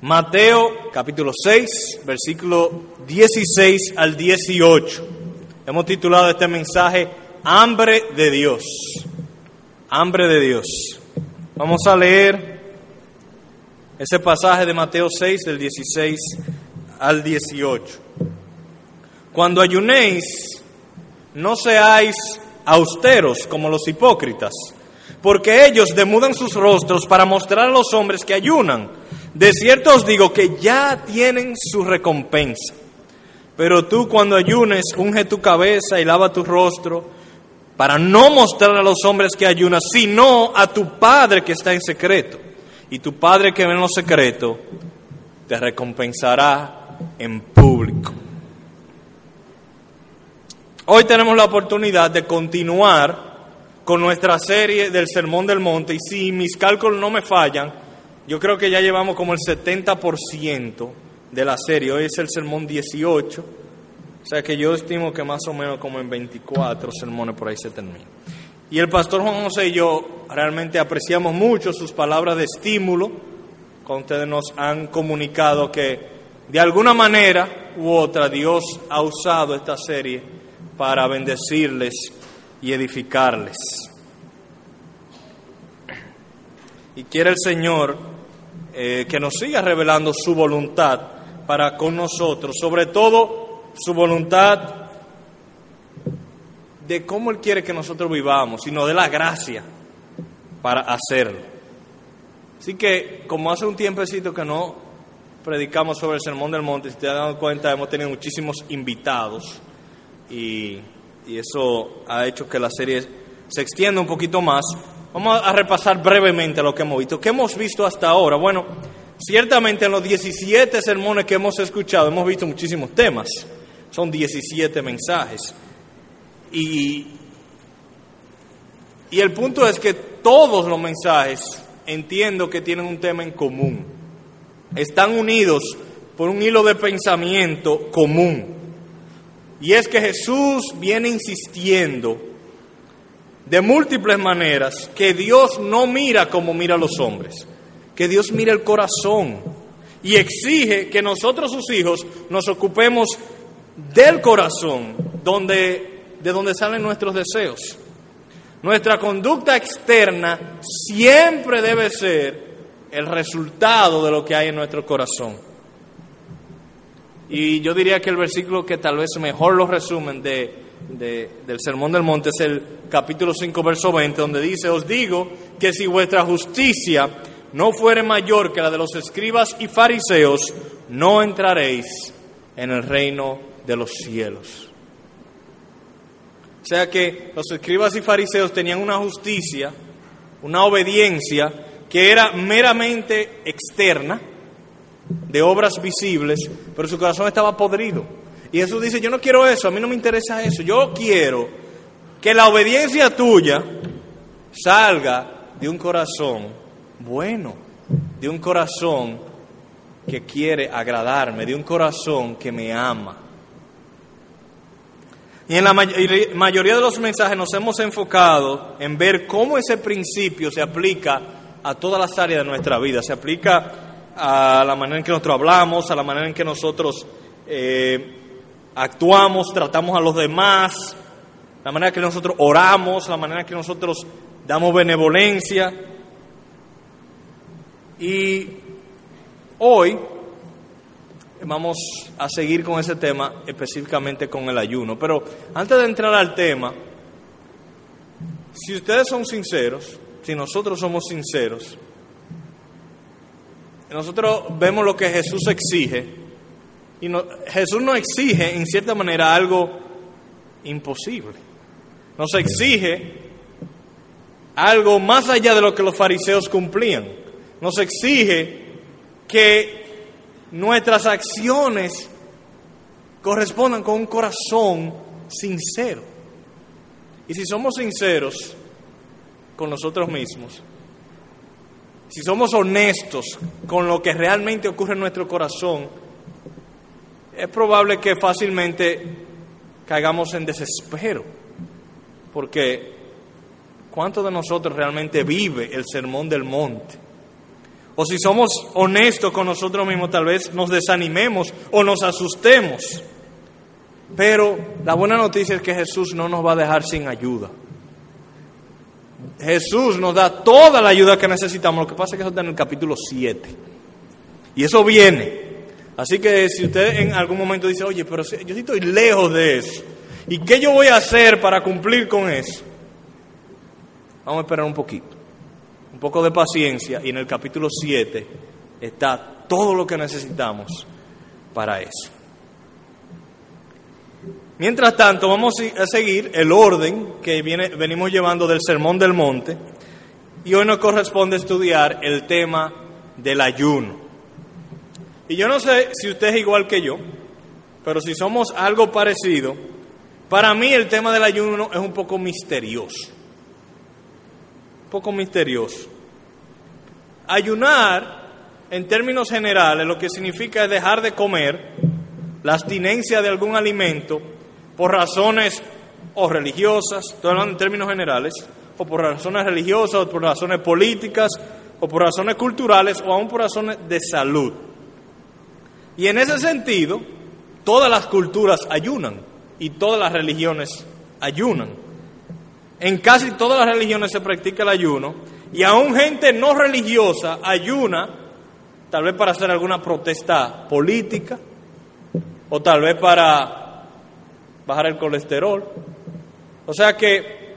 Mateo capítulo 6, versículo 16 al 18. Hemos titulado este mensaje Hambre de Dios. Hambre de Dios. Vamos a leer ese pasaje de Mateo 6 del 16 al 18. Cuando ayunéis, no seáis austeros como los hipócritas, porque ellos demudan sus rostros para mostrar a los hombres que ayunan. De cierto os digo que ya tienen su recompensa. Pero tú cuando ayunes, unge tu cabeza y lava tu rostro, para no mostrar a los hombres que ayunas, sino a tu Padre que está en secreto. Y tu Padre que ve en lo secreto, te recompensará en público. Hoy tenemos la oportunidad de continuar con nuestra serie del Sermón del Monte y si mis cálculos no me fallan, yo creo que ya llevamos como el 70% de la serie. Hoy es el sermón 18. O sea que yo estimo que más o menos como en 24 sermones por ahí se termina. Y el pastor Juan José y yo realmente apreciamos mucho sus palabras de estímulo, con ustedes nos han comunicado que de alguna manera u otra Dios ha usado esta serie para bendecirles y edificarles. Y quiere el Señor eh, que nos siga revelando su voluntad para con nosotros, sobre todo su voluntad de cómo Él quiere que nosotros vivamos, sino de la gracia para hacerlo. Así que, como hace un tiempecito que no predicamos sobre el Sermón del Monte, si te has dado cuenta, hemos tenido muchísimos invitados y, y eso ha hecho que la serie se extienda un poquito más. Vamos a repasar brevemente lo que hemos visto. ¿Qué hemos visto hasta ahora? Bueno, ciertamente en los 17 sermones que hemos escuchado hemos visto muchísimos temas. Son 17 mensajes. Y, y el punto es que todos los mensajes entiendo que tienen un tema en común. Están unidos por un hilo de pensamiento común. Y es que Jesús viene insistiendo de múltiples maneras que Dios no mira como mira a los hombres, que Dios mira el corazón y exige que nosotros sus hijos nos ocupemos del corazón, donde, de donde salen nuestros deseos. Nuestra conducta externa siempre debe ser el resultado de lo que hay en nuestro corazón. Y yo diría que el versículo que tal vez mejor lo resumen de, de, del Sermón del Monte es el capítulo 5, verso 20, donde dice, os digo que si vuestra justicia no fuere mayor que la de los escribas y fariseos, no entraréis en el reino de los cielos. O sea que los escribas y fariseos tenían una justicia, una obediencia que era meramente externa, de obras visibles, pero su corazón estaba podrido. Y Jesús dice, yo no quiero eso, a mí no me interesa eso, yo quiero que la obediencia tuya salga de un corazón bueno, de un corazón que quiere agradarme, de un corazón que me ama. Y en la mayoría de los mensajes nos hemos enfocado en ver cómo ese principio se aplica a todas las áreas de nuestra vida, se aplica a la manera en que nosotros hablamos, a la manera en que nosotros eh, actuamos, tratamos a los demás, la manera que nosotros oramos, la manera que nosotros damos benevolencia. Y hoy vamos a seguir con ese tema, específicamente con el ayuno. Pero antes de entrar al tema, si ustedes son sinceros, si nosotros somos sinceros, nosotros vemos lo que Jesús exige. Y Jesús nos exige, en cierta manera, algo imposible. Nos exige algo más allá de lo que los fariseos cumplían. Nos exige que nuestras acciones correspondan con un corazón sincero. Y si somos sinceros con nosotros mismos, si somos honestos con lo que realmente ocurre en nuestro corazón, es probable que fácilmente caigamos en desespero, porque ¿cuántos de nosotros realmente vive el sermón del monte? O si somos honestos con nosotros mismos, tal vez nos desanimemos o nos asustemos. Pero la buena noticia es que Jesús no nos va a dejar sin ayuda. Jesús nos da toda la ayuda que necesitamos. Lo que pasa es que eso está en el capítulo 7. Y eso viene. Así que si usted en algún momento dice, oye, pero yo estoy lejos de eso. ¿Y qué yo voy a hacer para cumplir con eso? Vamos a esperar un poquito un poco de paciencia y en el capítulo 7 está todo lo que necesitamos para eso. Mientras tanto, vamos a seguir el orden que viene, venimos llevando del Sermón del Monte y hoy nos corresponde estudiar el tema del ayuno. Y yo no sé si usted es igual que yo, pero si somos algo parecido, para mí el tema del ayuno es un poco misterioso poco misterioso. Ayunar, en términos generales, lo que significa es dejar de comer, la abstinencia de algún alimento, por razones o religiosas, estoy hablando en términos generales, o por razones religiosas, o por razones políticas, o por razones culturales, o aún por razones de salud. Y en ese sentido, todas las culturas ayunan y todas las religiones ayunan. En casi todas las religiones se practica el ayuno y aún gente no religiosa ayuna, tal vez para hacer alguna protesta política o tal vez para bajar el colesterol. O sea que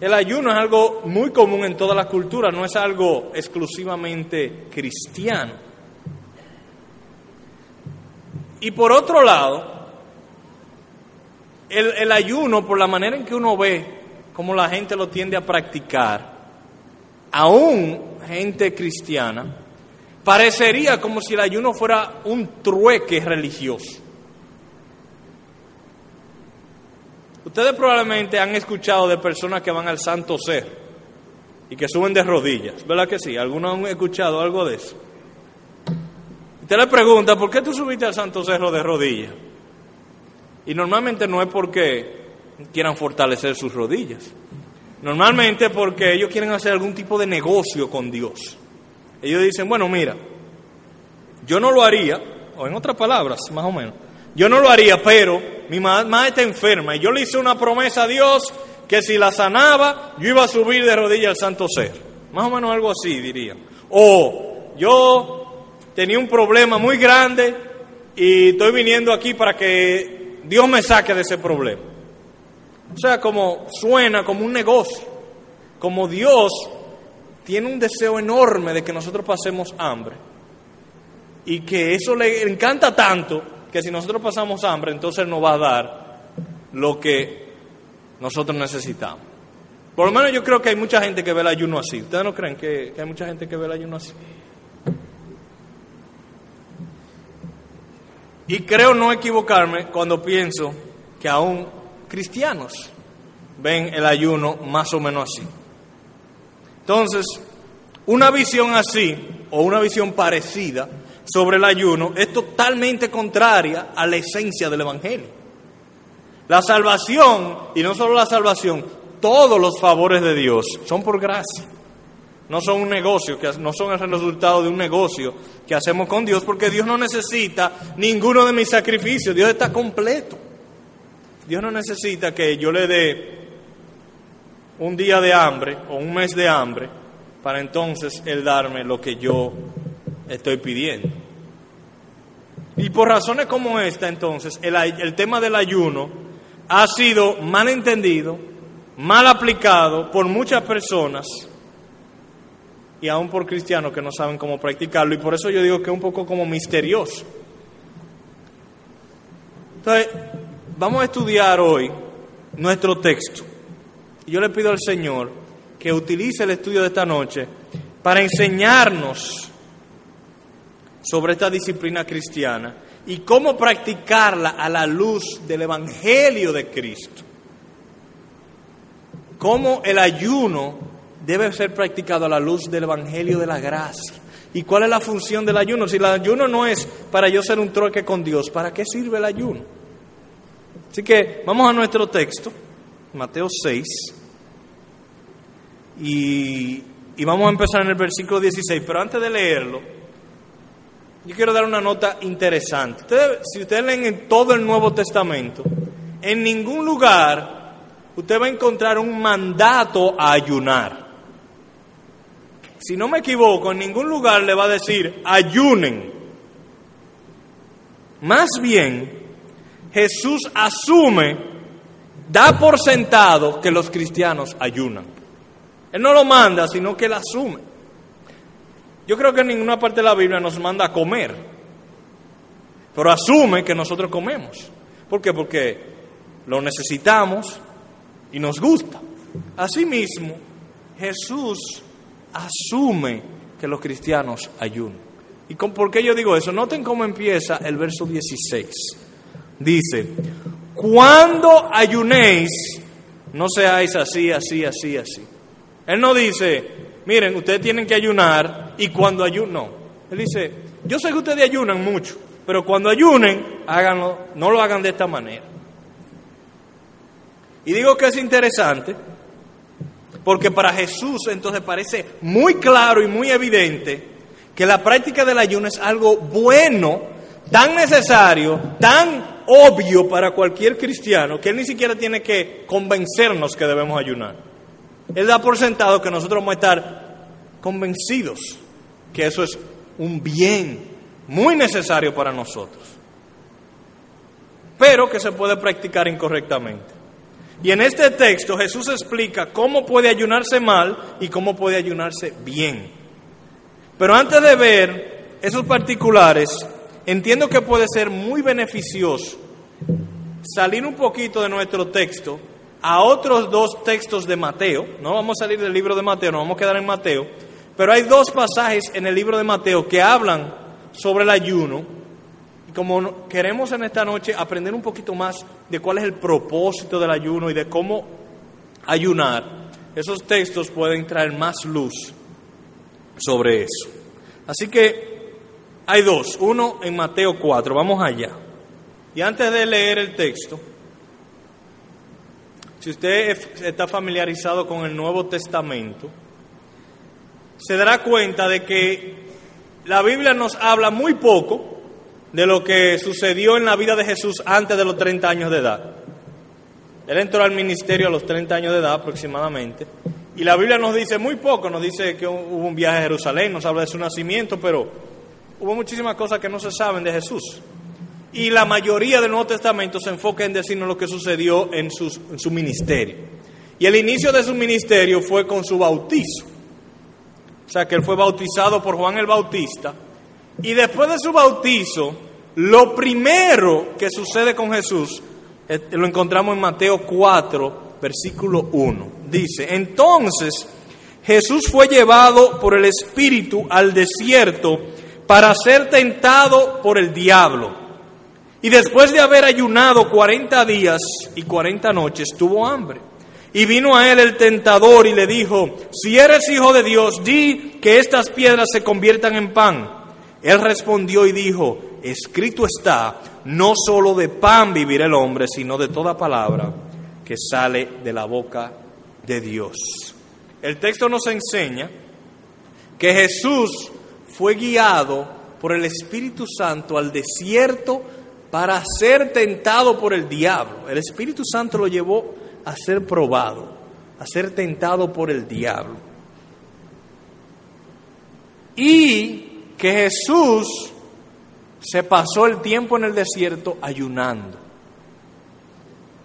el ayuno es algo muy común en todas las culturas, no es algo exclusivamente cristiano. Y por otro lado, el, ayuno, por la manera en que uno ve como la gente lo tiende a practicar, aún gente cristiana, parecería como si el ayuno fuera un trueque religioso. Ustedes probablemente han escuchado de personas que van al Santo Ser y que suben de rodillas, ¿verdad que sí? ¿Algunos han escuchado algo de eso? Usted le pregunta, ¿por qué tú subiste al Santo Cerro de rodillas? Y normalmente no es porque quieran fortalecer sus rodillas. Normalmente porque ellos quieren hacer algún tipo de negocio con Dios. Ellos dicen, bueno, mira, yo no lo haría, o en otras palabras, más o menos, yo no lo haría, pero mi mamá está enferma y yo le hice una promesa a Dios que si la sanaba, yo iba a subir de rodillas al santo ser. Más o menos algo así, diría. O yo tenía un problema muy grande y estoy viniendo aquí para que Dios me saque de ese problema. O sea, como suena como un negocio, como Dios tiene un deseo enorme de que nosotros pasemos hambre y que eso le encanta tanto que si nosotros pasamos hambre, entonces nos va a dar lo que nosotros necesitamos. Por lo menos yo creo que hay mucha gente que ve el ayuno así. ¿Ustedes no creen que, que hay mucha gente que ve el ayuno así? Y creo no equivocarme cuando pienso que aún cristianos ven el ayuno más o menos así. Entonces, una visión así o una visión parecida sobre el ayuno es totalmente contraria a la esencia del Evangelio. La salvación, y no solo la salvación, todos los favores de Dios son por gracia. No son un negocio, que no son el resultado de un negocio que hacemos con Dios, porque Dios no necesita ninguno de mis sacrificios, Dios está completo. Dios no necesita que yo le dé un día de hambre o un mes de hambre para entonces Él darme lo que yo estoy pidiendo. Y por razones como esta, entonces, el, el tema del ayuno ha sido mal entendido, mal aplicado por muchas personas y aún por cristianos que no saben cómo practicarlo. Y por eso yo digo que es un poco como misterioso. Entonces, Vamos a estudiar hoy nuestro texto. Y yo le pido al Señor que utilice el estudio de esta noche para enseñarnos sobre esta disciplina cristiana y cómo practicarla a la luz del Evangelio de Cristo. Cómo el ayuno debe ser practicado a la luz del Evangelio de la gracia. ¿Y cuál es la función del ayuno? Si el ayuno no es para yo ser un troque con Dios, ¿para qué sirve el ayuno? Así que vamos a nuestro texto, Mateo 6, y Y vamos a empezar en el versículo 16, pero antes de leerlo, yo quiero dar una nota interesante. si ustedes leen en todo el Nuevo Testamento, en ningún lugar usted va a encontrar un mandato a ayunar. Si no me equivoco, en ningún lugar le va a decir ayunen. Más bien, Jesús asume, da por sentado que los cristianos ayunan. Él no lo manda, sino que él asume. Yo creo que en ninguna parte de la Biblia nos manda a comer, pero asume que nosotros comemos. ¿Por qué? Porque lo necesitamos y nos gusta. Asimismo, Jesús asume que los cristianos ayunan. ¿Y por qué yo digo eso? Noten cómo empieza el verso 16. Dice, cuando ayunéis, no seáis así, así, así, así. Él no dice, miren, ustedes tienen que ayunar y cuando ayunen, no. Él dice, yo sé que ustedes ayunan mucho, pero cuando ayunen, háganlo, no lo hagan de esta manera. Y digo que es interesante porque para Jesús entonces parece muy claro y muy evidente que la práctica del ayuno es algo bueno, tan necesario, tan obvio para cualquier cristiano, que él ni siquiera tiene que convencernos que debemos ayunar. Él da por sentado que nosotros vamos a estar convencidos que eso es un bien muy necesario para nosotros, pero que se puede practicar incorrectamente. Y en este texto Jesús explica cómo puede ayunarse mal y cómo puede ayunarse bien. Pero antes de ver esos particulares, entiendo que puede ser muy beneficioso salir un poquito de nuestro texto a otros dos textos de Mateo. No vamos a salir del libro de Mateo, no vamos a quedar en Mateo. Pero hay dos pasajes en el libro de Mateo que hablan sobre el ayuno. Como queremos en esta noche aprender un poquito más de cuál es el propósito del ayuno y de cómo ayunar, esos textos pueden traer más luz sobre eso. Así que hay dos, uno en Mateo 4, vamos allá. Y antes de leer el texto, si usted está familiarizado con el Nuevo Testamento, se dará cuenta de que la Biblia nos habla muy poco de lo que sucedió en la vida de Jesús antes de los 30 años de edad. Él entró al ministerio a los 30 años de edad aproximadamente. Y la Biblia nos dice muy poco, nos dice que hubo un viaje a Jerusalén, nos habla de su nacimiento, pero hubo muchísimas cosas que no se saben de Jesús. Y la mayoría del Nuevo Testamento se enfoca en decirnos lo que sucedió en, su ministerio. Y el inicio de su ministerio fue con su bautizo. O sea, que él fue bautizado por Juan el Bautista. Y después de su bautizo, lo primero que sucede con Jesús eh, lo encontramos en Mateo 4, versículo 1. Dice, entonces Jesús fue llevado por el Espíritu al desierto para ser tentado por el diablo. Y después de haber ayunado 40 días y 40 noches, tuvo hambre. Y vino a él el tentador y le dijo, si eres hijo de Dios, di que estas piedras se conviertan en pan. Él respondió y dijo, escrito está, no solo de pan vivirá el hombre, sino de toda palabra que sale de la boca de Dios. El texto nos enseña que Jesús fue guiado por el Espíritu Santo al desierto para ser tentado por el diablo. El Espíritu Santo lo llevó a ser probado, a ser tentado por el diablo. Y que Jesús se pasó el tiempo en el desierto ayunando.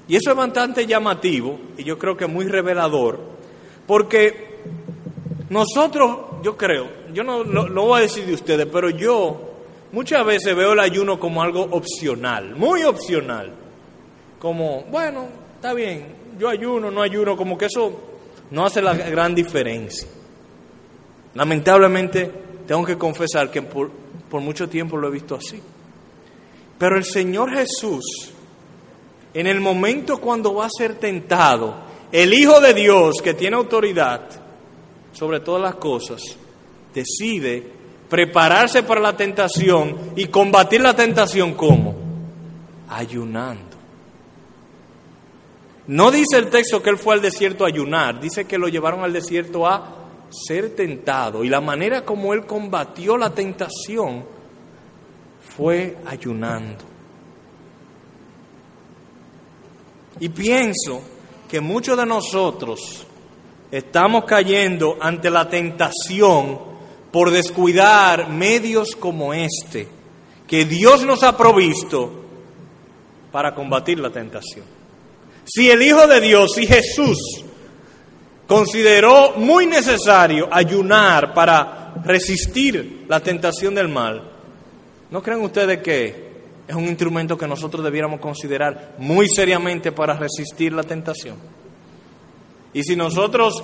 Y eso es bastante llamativo y yo creo que muy revelador, porque nosotros, yo creo, yo no, no, voy a decir de ustedes, pero yo muchas veces veo el ayuno como algo opcional, muy opcional. Como, bueno, está bien, yo ayuno, no ayuno, como que eso no hace la gran diferencia. Lamentablemente, tengo que confesar que por, mucho tiempo lo he visto así. Pero el Señor Jesús en el momento cuando va a ser tentado, el Hijo de Dios que tiene autoridad sobre todas las cosas, decide prepararse para la tentación y combatir la tentación como ayunando. No dice el texto que él fue al desierto a ayunar, dice que lo llevaron al desierto a ser tentado y la manera como él combatió la tentación fue ayunando. Y pienso que muchos de nosotros estamos cayendo ante la tentación por descuidar medios como este, que Dios nos ha provisto para combatir la tentación. Si el Hijo de Dios, si Jesús, consideró muy necesario ayunar para resistir la tentación del mal, ¿no creen ustedes que es un instrumento que nosotros debiéramos considerar muy seriamente para resistir la tentación? Y si nosotros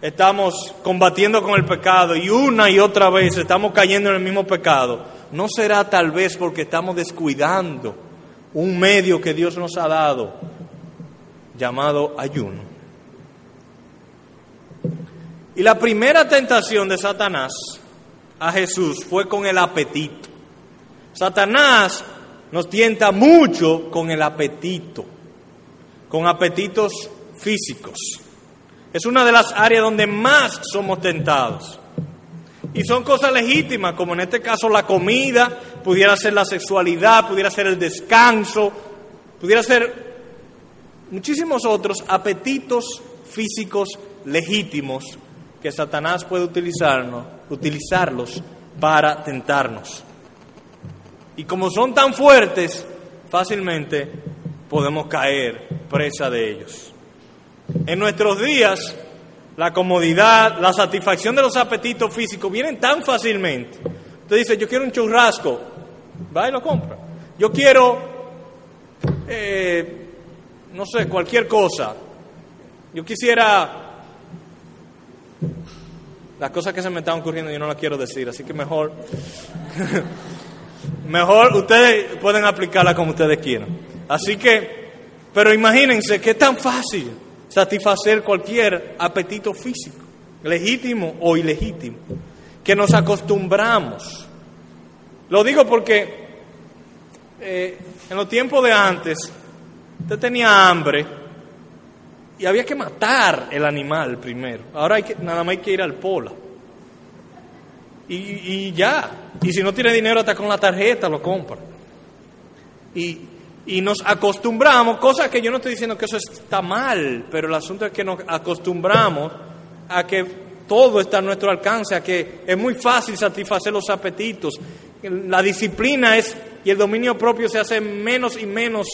estamos combatiendo con el pecado y una y otra vez estamos cayendo en el mismo pecado, ¿no será tal vez porque estamos descuidando un medio que Dios nos ha dado llamado ayuno? Y la primera tentación de Satanás a Jesús fue con el apetito. Satanás nos tienta mucho con el apetito, con apetitos físicos. Es una de las áreas donde más somos tentados. Y son cosas legítimas, como en este caso la comida, pudiera ser la sexualidad, pudiera ser el descanso, pudiera ser muchísimos otros apetitos físicos legítimos que Satanás puede utilizarlos para tentarnos. Y como son tan fuertes, fácilmente podemos caer presa de ellos. En nuestros días, la comodidad, la satisfacción de los apetitos físicos vienen tan fácilmente. Usted dice, yo quiero un churrasco, va y lo compra. Yo quiero, eh, no sé, cualquier cosa. Yo quisiera las cosas que se me están ocurriendo yo no las quiero decir, así que mejor, mejor ustedes pueden aplicarla como ustedes quieran. Así que, pero imagínense que es tan fácil satisfacer cualquier apetito físico, legítimo o ilegítimo, que nos acostumbramos. Lo digo porque eh, en los tiempos de antes, usted tenía hambre y había que matar el animal primero. Ahora hay que, nada más hay que ir al pola. Y, y ya. Y si no tiene dinero, hasta con la tarjeta lo compra. Y, y nos acostumbramos, cosa que yo no estoy diciendo que eso está mal, pero el asunto es que nos acostumbramos a que todo está a nuestro alcance, a que es muy fácil satisfacer los apetitos. La disciplina es y el dominio propio se hace menos y menos,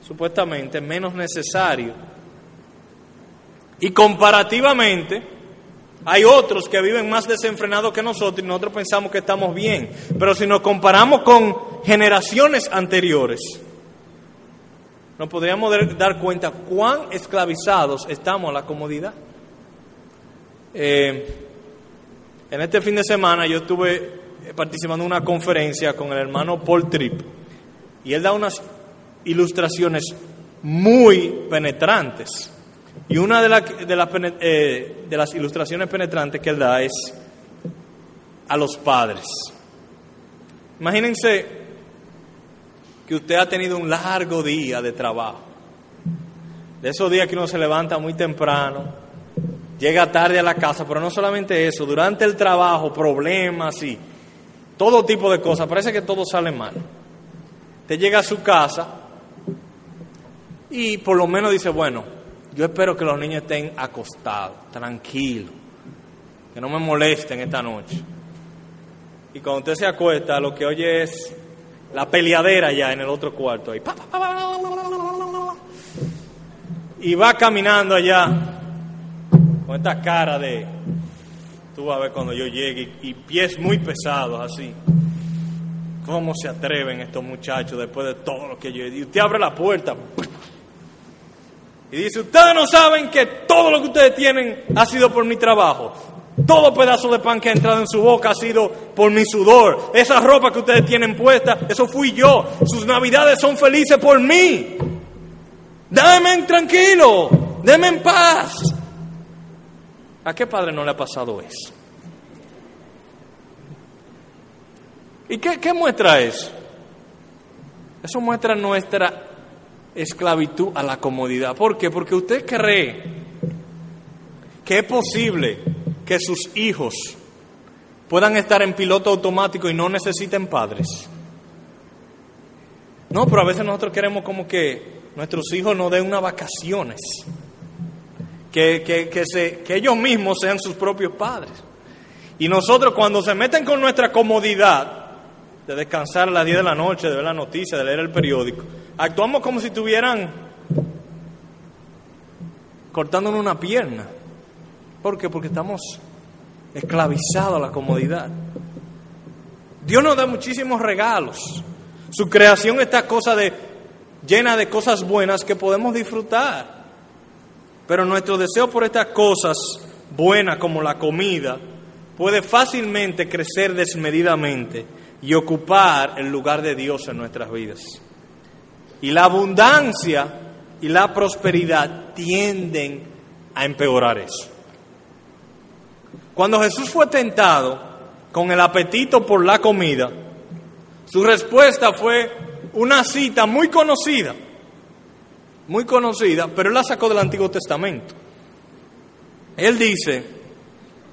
supuestamente, menos necesario y comparativamente, hay otros que viven más desenfrenados que nosotros y nosotros pensamos que estamos bien. Pero si nos comparamos con generaciones anteriores, nos podríamos dar cuenta cuán esclavizados estamos a la comodidad. Eh, en este fin de semana yo estuve participando en una conferencia con el hermano Paul Tripp y él da unas ilustraciones muy penetrantes y una de, de, eh, de las ilustraciones penetrantes que él da es a los padres. Imagínense que usted ha tenido un largo día de trabajo. De esos días que uno se levanta muy temprano, llega tarde a la casa, pero no solamente eso, durante el trabajo, problemas y todo tipo de cosas, parece que todo sale mal. Usted llega a su casa y por lo menos dice, bueno, yo espero que los niños estén acostados, tranquilos, que no me molesten esta noche. Y cuando usted se acuesta, lo que oye es la peleadera ya en el otro cuarto. Y va caminando allá con esta cara de, tú vas a ver cuando yo llegue, y, pies muy pesados así. ¿Cómo se atreven estos muchachos después de todo lo que yo he dicho? Usted abre la puerta. Y dice, ustedes no saben que todo lo que ustedes tienen ha sido por mi trabajo. Todo pedazo de pan que ha entrado en su boca ha sido por mi sudor. Esa ropa que ustedes tienen puesta, eso fui yo. Sus navidades son felices por mí. Dame tranquilo, déme en paz. ¿A qué padre no le ha pasado eso? ¿Y qué, qué muestra eso? Eso muestra nuestra esclavitud a la comodidad. ¿Por qué? Porque usted cree que es posible que sus hijos puedan estar en piloto automático y no necesiten padres. No, pero a veces nosotros queremos como que nuestros hijos nos den unas vacaciones, que, que, que ellos mismos sean sus propios padres. Y nosotros cuando se meten con nuestra comodidad de descansar a las 10 de la noche, de ver la noticia, de leer el periódico, actuamos como si estuvieran cortándonos una pierna. ¿Por qué? Porque estamos esclavizados a la comodidad. Dios nos da muchísimos regalos. Su creación está cosa de, llena de cosas buenas que podemos disfrutar. Pero nuestro deseo por estas cosas buenas como la comida puede fácilmente crecer desmedidamente y ocupar el lugar de Dios en nuestras vidas. Y la abundancia y la prosperidad tienden a empeorar eso. Cuando Jesús fue tentado con el apetito por la comida, su respuesta fue una cita muy conocida, muy conocida, pero él la sacó del Antiguo Testamento. Él dice,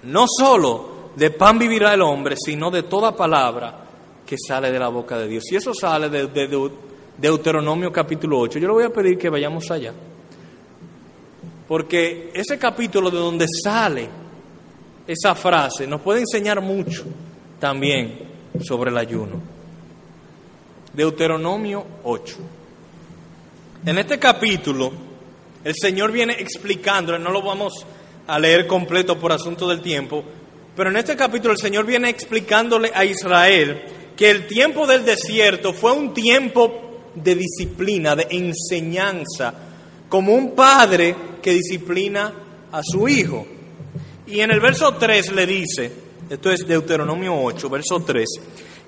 no solo de pan vivirá el hombre, sino de toda palabra que sale de la boca de Dios. Y eso sale de, Deuteronomio capítulo 8. Yo le voy a pedir que vayamos allá. Porque ese capítulo de donde sale esa frase nos puede enseñar mucho también sobre el ayuno. Deuteronomio 8. En este capítulo, el Señor viene explicando, no lo vamos a leer completo por asunto del tiempo, pero en este capítulo el Señor viene explicándole a Israel que el tiempo del desierto fue un tiempo de disciplina, de enseñanza, como un padre que disciplina a su hijo. Y en el verso 3 le dice, esto es Deuteronomio 8, verso 3,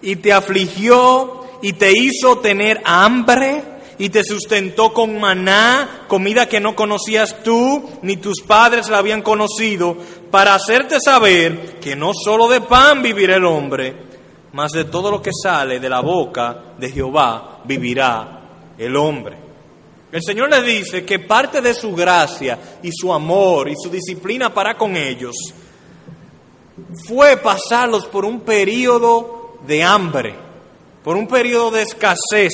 y te afligió y te hizo tener hambre y te sustentó con maná, comida que no conocías tú ni tus padres la habían conocido, para hacerte saber que no solo de pan vivirá el hombre, mas de todo lo que sale de la boca de Jehová vivirá el hombre. El Señor le dice que parte de su gracia y su amor y su disciplina para con ellos fue pasarlos por un periodo de hambre por un periodo de escasez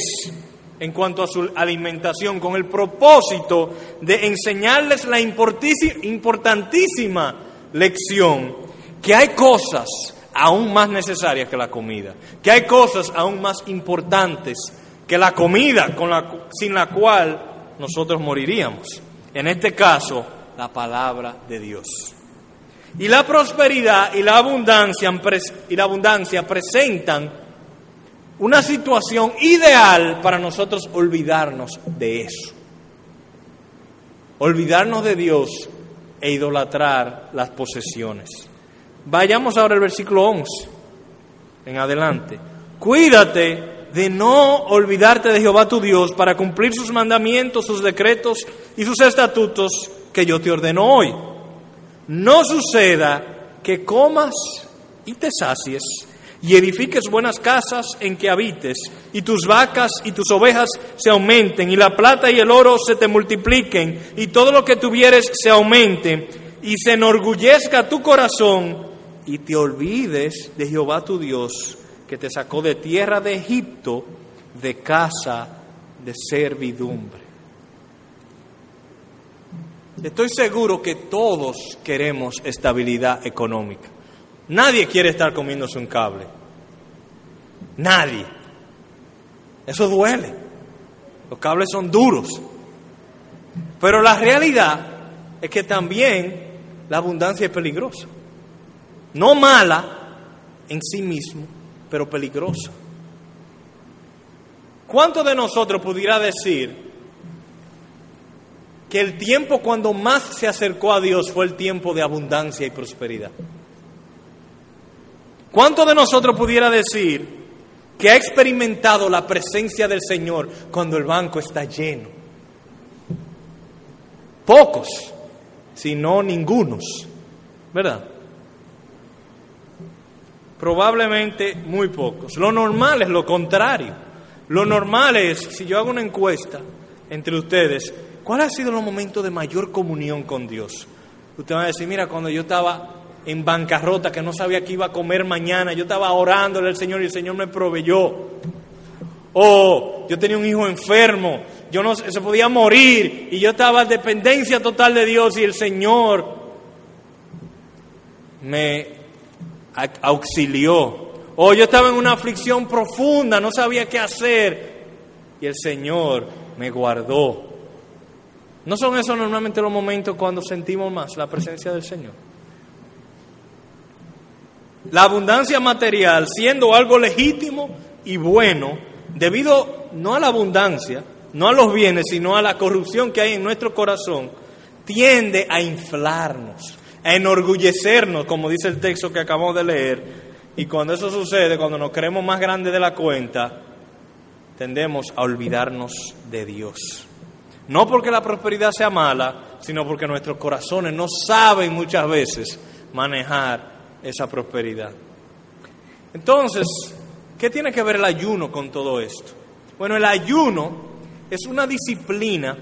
en cuanto a su alimentación, con el propósito de enseñarles la importantísima lección que hay cosas aún más necesarias que la comida, que hay cosas aún más importantes que la comida con la, sin la cual nosotros moriríamos. En este caso, la palabra de Dios. Y la prosperidad y la abundancia, y la abundancia presentan una situación ideal para nosotros olvidarnos de eso. Olvidarnos de Dios e idolatrar las posesiones. Vayamos ahora al versículo 11, en adelante. Cuídate de no olvidarte de Jehová tu Dios para cumplir sus mandamientos, sus decretos y sus estatutos que yo te ordeno hoy. No suceda que comas y te sacies y edifiques buenas casas en que habites, y tus vacas y tus ovejas se aumenten, y la plata y el oro se te multipliquen, y todo lo que tuvieres se aumente, y se enorgullezca tu corazón, y te olvides de Jehová tu Dios, que te sacó de tierra de Egipto, de casa de servidumbre. Estoy seguro que todos queremos estabilidad económica. Nadie quiere estar comiéndose un cable. Nadie. Eso duele. Los cables son duros. Pero la realidad es que también la abundancia es peligrosa. No mala en sí mismo, pero peligrosa. ¿Cuánto de nosotros pudiera decir que el tiempo cuando más se acercó a Dios fue el tiempo de abundancia y prosperidad? ¿Cuánto de nosotros pudiera decir que ha experimentado la presencia del Señor cuando el banco está lleno? Pocos, si no ningunos, ¿verdad? Probablemente muy pocos. Lo normal es lo contrario. Lo normal es, si yo hago una encuesta entre ustedes, ¿cuál ha sido el momento de mayor comunión con Dios? Usted va a decir, mira, cuando yo estaba en bancarrota, que no sabía qué iba a comer mañana. Yo estaba orándole al Señor y el Señor me proveyó. O yo tenía un hijo enfermo, yo no se podía morir y yo estaba en dependencia total de Dios y el Señor me auxilió. O yo estaba en una aflicción profunda, no sabía qué hacer y el Señor me guardó. ¿No son esos normalmente los momentos cuando sentimos más la presencia del Señor? La abundancia material, siendo algo legítimo y bueno, debido no a la abundancia, no a los bienes, sino a la corrupción que hay en nuestro corazón, tiende a inflarnos, a enorgullecernos, como dice el texto que acabamos de leer. Y cuando eso sucede, cuando nos creemos más grandes de la cuenta, tendemos a olvidarnos de Dios. No porque la prosperidad sea mala, sino porque nuestros corazones no saben muchas veces manejar esa prosperidad. Entonces, ¿qué tiene que ver el ayuno con todo esto? Bueno, el ayuno es una disciplina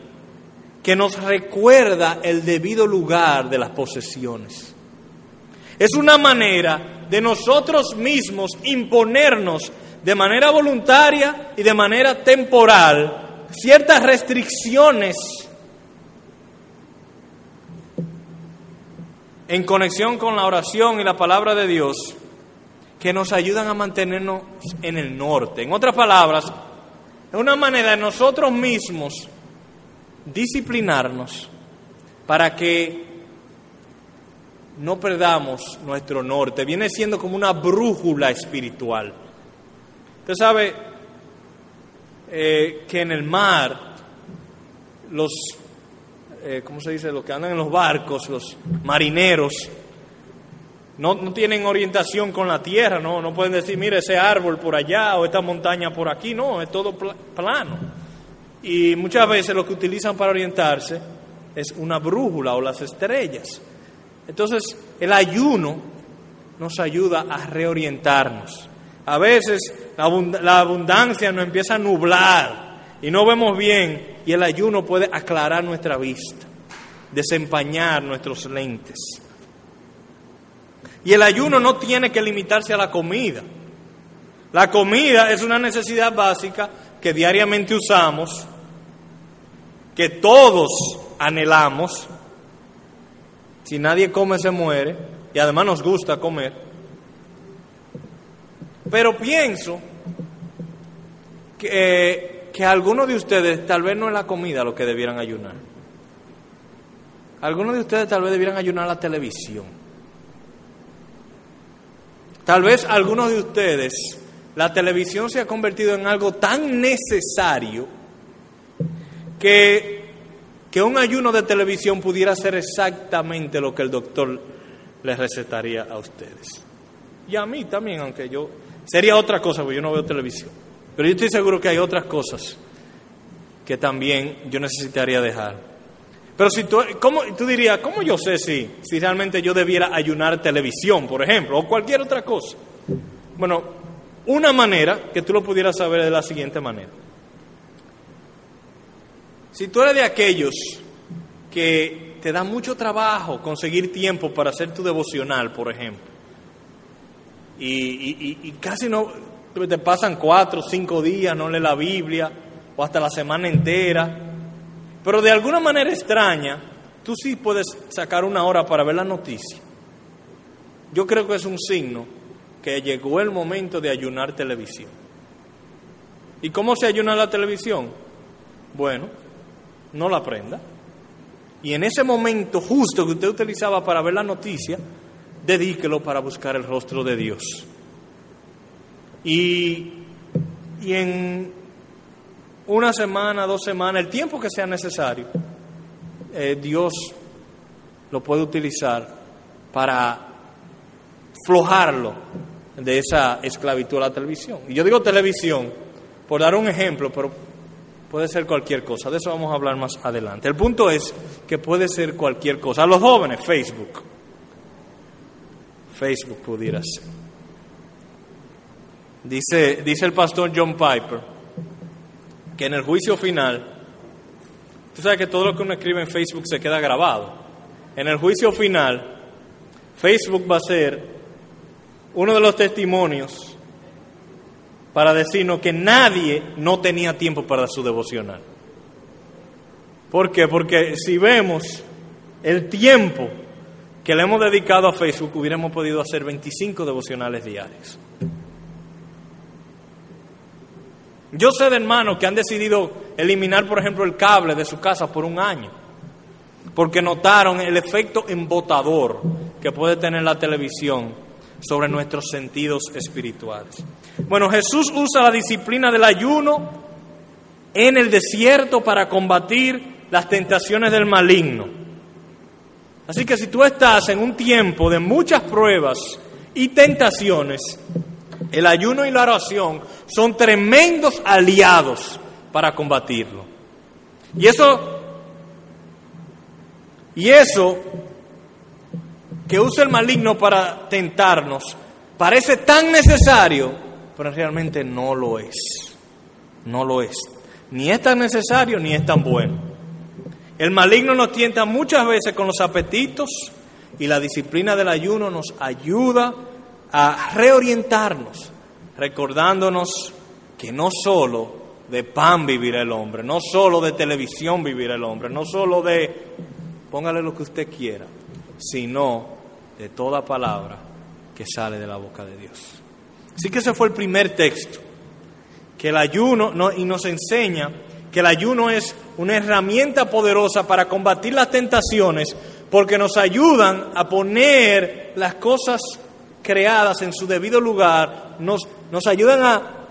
que nos recuerda el debido lugar de las posesiones. Es una manera de nosotros mismos imponernos de manera voluntaria y de manera temporal ciertas restricciones en conexión con la oración y la palabra de Dios que nos ayudan a mantenernos en el norte. En otras palabras, es una manera de nosotros mismos disciplinarnos para que no perdamos nuestro norte. Viene siendo como una brújula espiritual. Usted sabe eh, que en el mar los eh, ¿cómo se dice? Los que andan en los barcos, los marineros, no, no, tienen orientación con la tierra, no, no pueden decir, mire ese árbol por allá o esta montaña por aquí, no, es todo plano. Y muchas veces lo que utilizan para orientarse es una brújula o las estrellas. Entonces, el ayuno nos ayuda a reorientarnos. A veces la abundancia nos empieza a nublar y no vemos bien y el ayuno puede aclarar nuestra vista, desempañar nuestros lentes. Y el ayuno no tiene que limitarse a la comida. La comida es una necesidad básica que diariamente usamos, que todos anhelamos. Si nadie come se muere y además nos gusta comer. Pero pienso que que algunos de ustedes tal vez no es la comida lo que debieran ayunar. Algunos de ustedes tal vez debieran ayunar la televisión. Tal vez algunos de ustedes la televisión se ha convertido en algo tan necesario que, que un ayuno de televisión pudiera ser exactamente lo que el doctor les recetaría a ustedes. Y a mí también, aunque yo... Sería otra cosa, porque yo no veo televisión. Pero yo estoy seguro que hay otras cosas que también yo necesitaría dejar. Pero si tú, ¿cómo, tú dirías, ¿cómo yo sé si, si realmente yo debiera ayunar televisión, por ejemplo, o cualquier otra cosa? Bueno, una manera que tú lo pudieras saber es de la siguiente manera. Si tú eres de aquellos que te da mucho trabajo conseguir tiempo para hacer tu devocional, por ejemplo, y, casi no, te pasan cuatro o cinco días, no lees la Biblia, o hasta la semana entera. Pero de alguna manera extraña, tú sí puedes sacar una hora para ver la noticia. Yo creo que es un signo que llegó el momento de ayunar televisión. ¿Y cómo se ayuna la televisión? Bueno, no la prenda. Y en ese momento justo que usted utilizaba para ver la noticia, dedíquelo para buscar el rostro de Dios. Y, en una semana, dos semanas, el tiempo que sea necesario, eh, Dios lo puede utilizar para flojarlo de esa esclavitud a la televisión. Y yo digo televisión por dar un ejemplo, pero puede ser cualquier cosa. De eso vamos a hablar más adelante. El punto es que puede ser cualquier cosa. A los jóvenes, Facebook. Facebook pudiera ser. Dice, dice el pastor John Piper que en el juicio final, tú sabes que todo lo que uno escribe en Facebook se queda grabado. En el juicio final, Facebook va a ser uno de los testimonios para decirnos que nadie no tenía tiempo para su devocional. ¿Por qué? Porque si vemos el tiempo que le hemos dedicado a Facebook, hubiéramos podido hacer 25 devocionales diarios. Yo sé de hermanos que han decidido eliminar, por ejemplo, el cable de su casa por un año, porque notaron el efecto embotador que puede tener la televisión sobre nuestros sentidos espirituales. Bueno, Jesús usa la disciplina del ayuno en el desierto para combatir las tentaciones del maligno. Así que si tú estás en un tiempo de muchas pruebas y tentaciones, el ayuno y la oración son tremendos aliados para combatirlo. Y eso y eso que usa el maligno para tentarnos parece tan necesario, pero realmente no lo es. No lo es. Ni es tan necesario ni es tan bueno. El maligno nos tienta muchas veces con los apetitos y la disciplina del ayuno nos ayuda a reorientarnos, recordándonos que no solo de pan vivirá el hombre, no solo de televisión vivirá el hombre, no solo de, póngale lo que usted quiera, sino de toda palabra que sale de la boca de Dios. Así que ese fue el primer texto, que el ayuno, y nos enseña que el ayuno es una herramienta poderosa para combatir las tentaciones, porque nos ayudan a poner las cosas creadas en su debido lugar, nos, nos ayudan a,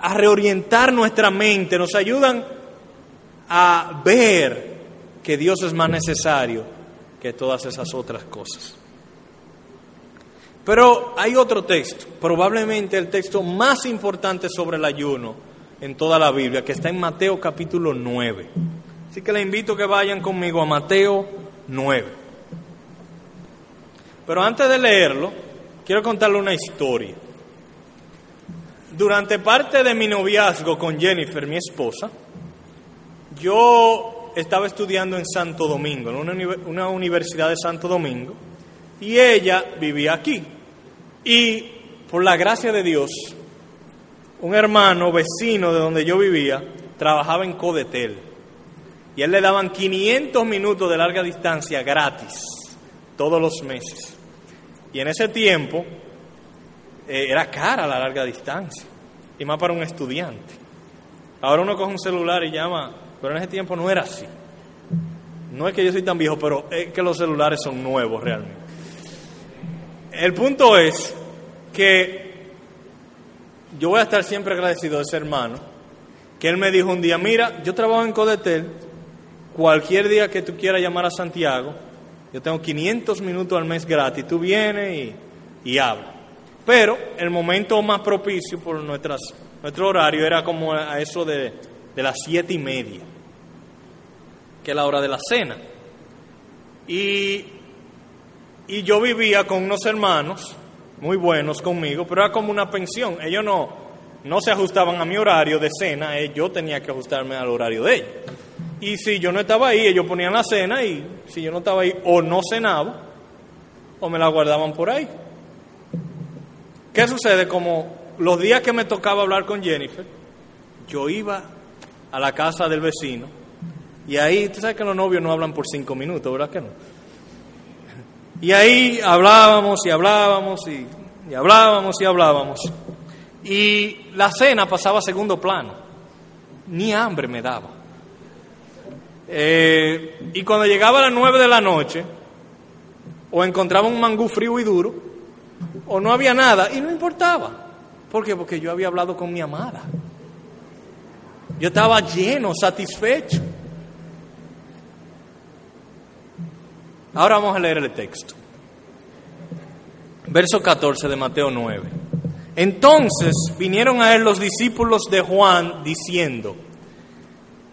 a reorientar nuestra mente, nos ayudan a ver que Dios es más necesario que todas esas otras cosas. Pero hay otro texto, probablemente el texto más importante sobre el ayuno en toda la Biblia, que está en Mateo capítulo 9. Así que le invito a que vayan conmigo a Mateo 9. Pero antes de leerlo, quiero contarle una historia. Durante parte de mi noviazgo con Jennifer, mi esposa, yo estaba estudiando en Santo Domingo, en una, una universidad de Santo Domingo, y ella vivía aquí. Y por la gracia de Dios, un hermano vecino de donde yo vivía trabajaba en Codetel. Y él le daban 500 minutos de larga distancia gratis todos los meses. Y en ese tiempo eh, era cara la larga distancia, y más para un estudiante. Ahora uno coge un celular y llama, pero en ese tiempo no era así. No es que yo soy tan viejo, pero es que los celulares son nuevos realmente. El punto es que yo voy a estar siempre agradecido de ese hermano, que él me dijo un día, mira, yo trabajo en Codetel, cualquier día que tú quieras llamar a Santiago, yo tengo 500 minutos al mes gratis, tú vienes y, y hablas. Pero el momento más propicio por nuestras, nuestro horario era como a eso de, de las siete y media, que es la hora de la cena. Y y yo vivía con unos hermanos muy buenos conmigo, pero era como una pensión. Ellos no, no se ajustaban a mi horario de cena, eh, yo tenía que ajustarme al horario de ellos. Y si yo no estaba ahí, ellos ponían la cena y si yo no estaba ahí o no cenaba, o me la guardaban por ahí. ¿Qué sucede? Como los días que me tocaba hablar con Jennifer, yo iba a la casa del vecino y ahí, tú sabes que los novios no hablan por cinco minutos, ¿verdad que no? Y ahí hablábamos y hablábamos y, hablábamos y hablábamos. Y la cena pasaba a segundo plano. Ni hambre me daba. Eh, y cuando llegaba a las nueve de la noche, o encontraba un mangú frío y duro, o no había nada, y no importaba. ¿Por qué? Porque yo había hablado con mi amada. Yo estaba lleno, satisfecho. Ahora vamos a leer el texto. Verso 14 de Mateo 9. Entonces vinieron a él los discípulos de Juan diciendo,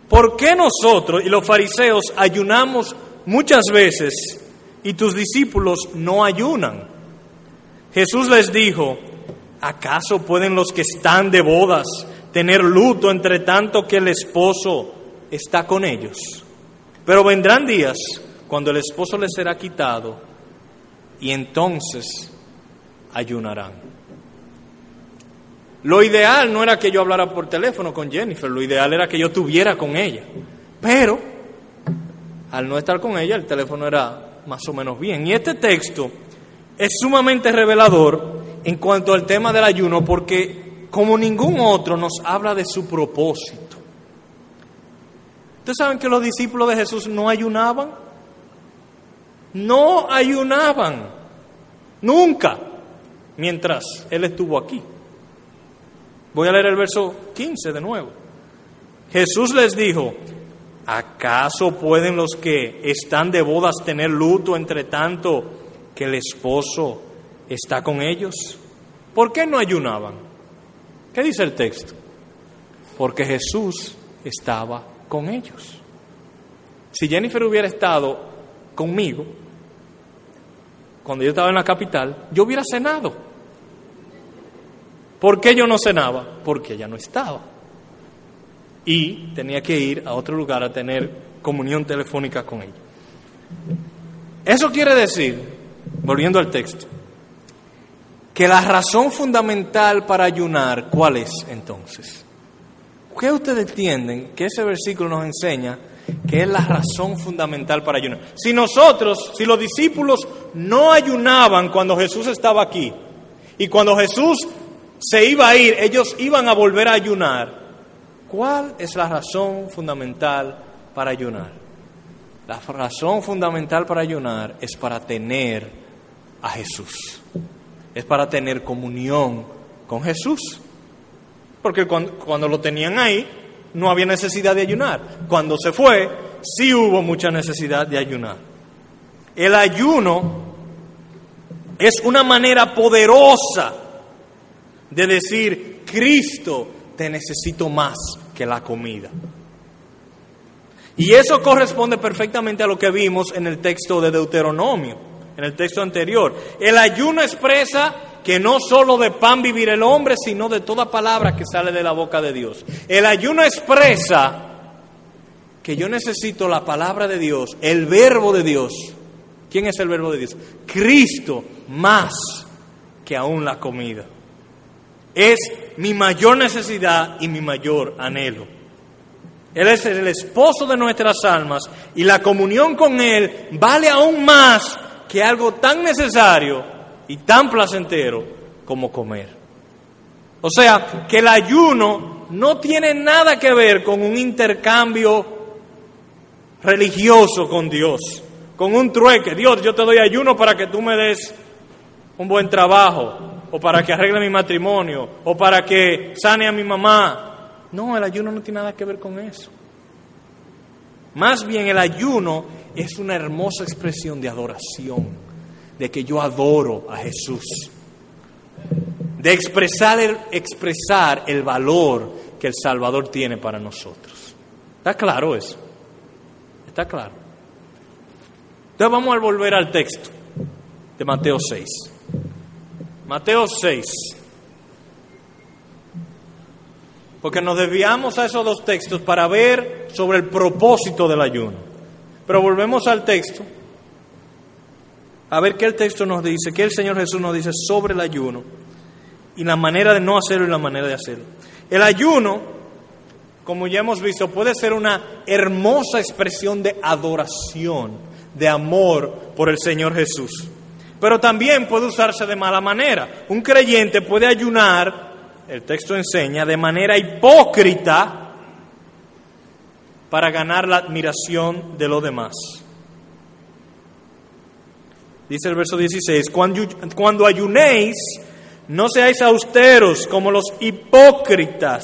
¿por qué nosotros y los fariseos ayunamos muchas veces y tus discípulos no ayunan? Jesús les dijo, ¿acaso pueden los que están de bodas tener luto entre tanto que el esposo está con ellos? Pero vendrán días cuando el esposo les será quitado y entonces ayunarán. Lo ideal no era que yo hablara por teléfono con Jennifer, lo ideal era que yo estuviera con ella. Pero al no estar con ella, el teléfono era más o menos bien. Y este texto es sumamente revelador en cuanto al tema del ayuno porque como ningún otro nos habla de su propósito. ¿Ustedes saben que los discípulos de Jesús no ayunaban? No ayunaban. Nunca. Mientras Él estuvo aquí. Voy a leer el verso 15 de nuevo. Jesús les dijo, ¿acaso pueden los que están de bodas tener luto entre tanto que el esposo está con ellos? ¿Por qué no ayunaban? ¿Qué dice el texto? Porque Jesús estaba con ellos. Si Jennifer hubiera estado conmigo, cuando yo estaba en la capital, yo hubiera cenado. ¿Por qué yo no cenaba? Porque ella no estaba. Y tenía que ir a otro lugar a tener comunión telefónica con ella. Eso quiere decir, volviendo al texto, que la razón fundamental para ayunar, ¿cuál es entonces? ¿Qué ustedes entienden que ese versículo nos enseña que es la razón fundamental para ayunar. Si nosotros, si los discípulos no ayunaban cuando Jesús estaba aquí, y cuando Jesús se iba a ir, ellos iban a volver a ayunar, ¿cuál es la razón fundamental para ayunar? La razón fundamental para ayunar es para tener a Jesús, es para tener comunión con Jesús. Porque cuando, cuando lo tenían ahí, no había necesidad de ayunar. Cuando se fue, sí hubo mucha necesidad de ayunar. El ayuno es una manera poderosa de decir, Cristo, te necesito más que la comida. Y eso corresponde perfectamente a lo que vimos en el texto de Deuteronomio, en el texto anterior. El ayuno expresa que no solo de pan vivir el hombre, sino de toda palabra que sale de la boca de Dios. El ayuno expresa que yo necesito la palabra de Dios, el verbo de Dios. ¿Quién es el verbo de Dios? Cristo más que aún la comida. Es mi mayor necesidad y mi mayor anhelo. Él es el esposo de nuestras almas y la comunión con Él vale aún más que algo tan necesario y tan placentero como comer. O sea, que el ayuno no tiene nada que ver con un intercambio religioso con Dios, con un trueque. Dios, yo te doy ayuno para que tú me des un buen trabajo, o para que arregle mi matrimonio, o para que sane a mi mamá. No, el ayuno no tiene nada que ver con eso. Más bien el ayuno es una hermosa expresión de adoración de que yo adoro a Jesús, de expresar el, valor que el Salvador tiene para nosotros. ¿Está claro eso? ¿Está claro? Entonces vamos a volver al texto de Mateo 6. Mateo 6. Porque nos desviamos a esos dos textos para ver sobre el propósito del ayuno. Pero volvemos al texto a ver qué el texto nos dice, qué el Señor Jesús nos dice sobre el ayuno y la manera de no hacerlo y la manera de hacerlo. El ayuno, como ya hemos visto, puede ser una hermosa expresión de adoración, de amor por el Señor Jesús. Pero también puede usarse de mala manera. Un creyente puede ayunar, el texto enseña, de manera hipócrita para ganar la admiración de los demás. Dice el verso 16, cuando, cuando ayunéis, no seáis austeros como los hipócritas,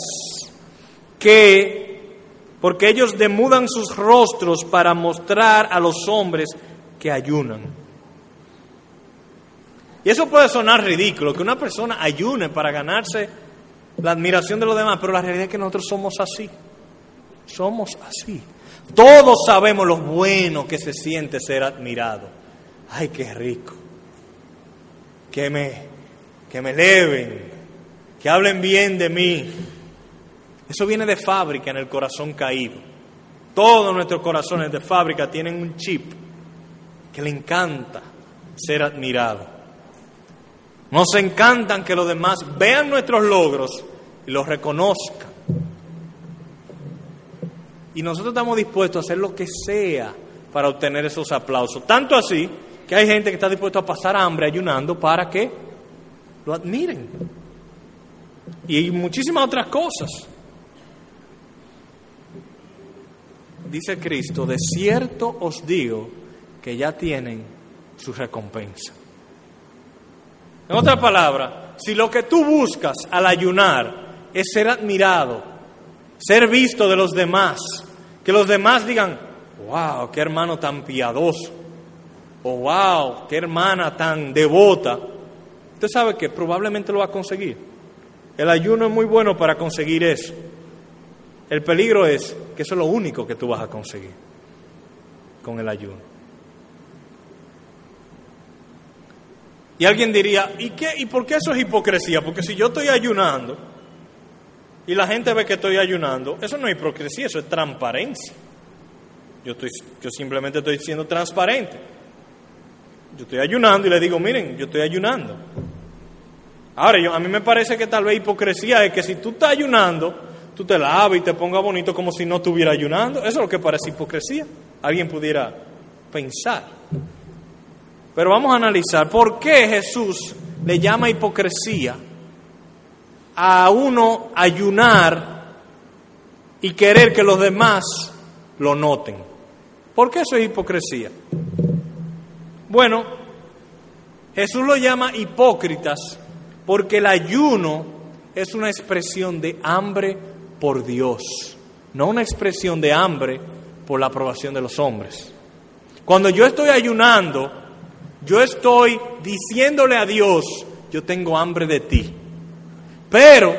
que, porque ellos demudan sus rostros para mostrar a los hombres que ayunan. Y eso puede sonar ridículo, que una persona ayune para ganarse la admiración de los demás, pero la realidad es que nosotros somos así. Somos así. Todos sabemos lo bueno que se siente ser admirado ay, qué rico, que me, que me eleven, que hablen bien de mí. Eso viene de fábrica en el corazón caído. Todos nuestros corazones de fábrica tienen un chip que le encanta ser admirado. Nos encantan que los demás vean nuestros logros y los reconozcan. Y nosotros estamos dispuestos a hacer lo que sea para obtener esos aplausos. Tanto así que hay gente que está dispuesta a pasar hambre ayunando para que lo admiren. Y muchísimas otras cosas. Dice Cristo, de cierto os digo que ya tienen su recompensa. En otras palabras, si lo que tú buscas al ayunar es ser admirado, ser visto de los demás, que los demás digan, wow, qué hermano tan piadoso, o wow, qué hermana tan devota, usted sabe que probablemente lo va a conseguir. El ayuno es muy bueno para conseguir eso. El peligro es que eso es lo único que tú vas a conseguir con el ayuno. Y alguien diría, ¿y, qué, ¿y por qué eso es hipocresía? Porque si yo estoy ayunando y la gente ve que estoy ayunando, eso no es hipocresía, eso es transparencia. Yo, estoy, yo simplemente estoy siendo transparente. Yo estoy ayunando y le digo, miren, yo estoy ayunando. Ahora, yo, a mí me parece que tal vez hipocresía es que si tú estás ayunando, tú te lavas y te pongas bonito como si no estuviera ayunando. Eso es lo que parece hipocresía. Alguien pudiera pensar. Pero vamos a analizar por qué Jesús le llama hipocresía a uno ayunar y querer que los demás lo noten. ¿Por qué eso es hipocresía? Bueno, Jesús lo llama hipócritas porque el ayuno es una expresión de hambre por Dios, no una expresión de hambre por la aprobación de los hombres. Cuando yo estoy ayunando, yo estoy diciéndole a Dios, yo tengo hambre de ti. Pero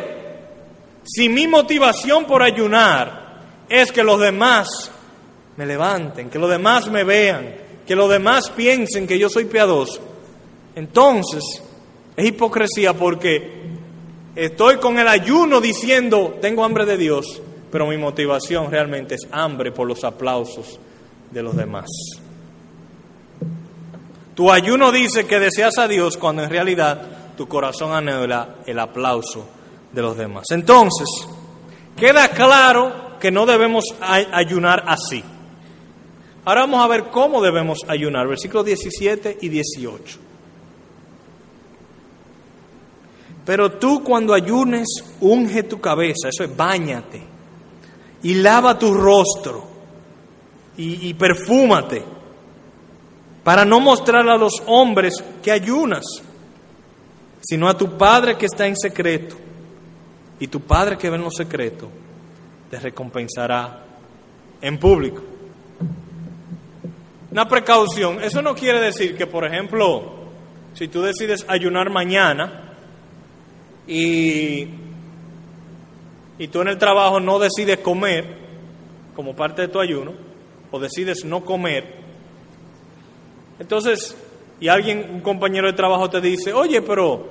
si mi motivación por ayunar es que los demás me levanten, que los demás me vean, que los demás piensen que yo soy piadoso, entonces es hipocresía porque estoy con el ayuno diciendo, tengo hambre de Dios, pero mi motivación realmente es hambre por los aplausos de los demás. Tu ayuno dice que deseas a Dios cuando en realidad tu corazón anhela el aplauso de los demás. Entonces, queda claro que no debemos ayunar así. Ahora vamos a ver cómo debemos ayunar, versículos 17 y 18. Pero tú cuando ayunes, unge tu cabeza, eso es bañate, y lava tu rostro, y, y perfúmate para no mostrar a los hombres que ayunas, sino a tu Padre que está en secreto. Y tu Padre que ve en lo secreto te recompensará en público. Una precaución, eso no quiere decir que, por ejemplo, si tú decides ayunar mañana y, y tú en el trabajo no decides comer como parte de tu ayuno, o decides no comer, entonces, y alguien, un compañero de trabajo te dice, oye, pero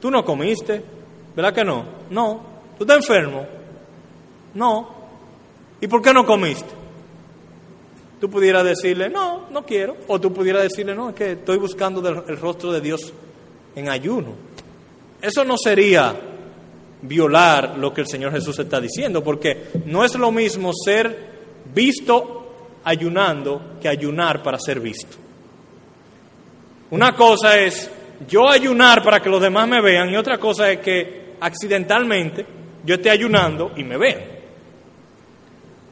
tú no comiste, ¿verdad que no? No. ¿Tú estás enfermo? No. ¿Y por qué no comiste? Tú pudieras decirle, no, no quiero. O tú pudieras decirle, no, es que estoy buscando el rostro de Dios en ayuno. Eso no sería violar lo que el Señor Jesús está diciendo, porque no es lo mismo ser visto ayunando que ayunar para ser visto. Una cosa es yo ayunar para que los demás me vean y otra cosa es que accidentalmente yo esté ayunando y me vean.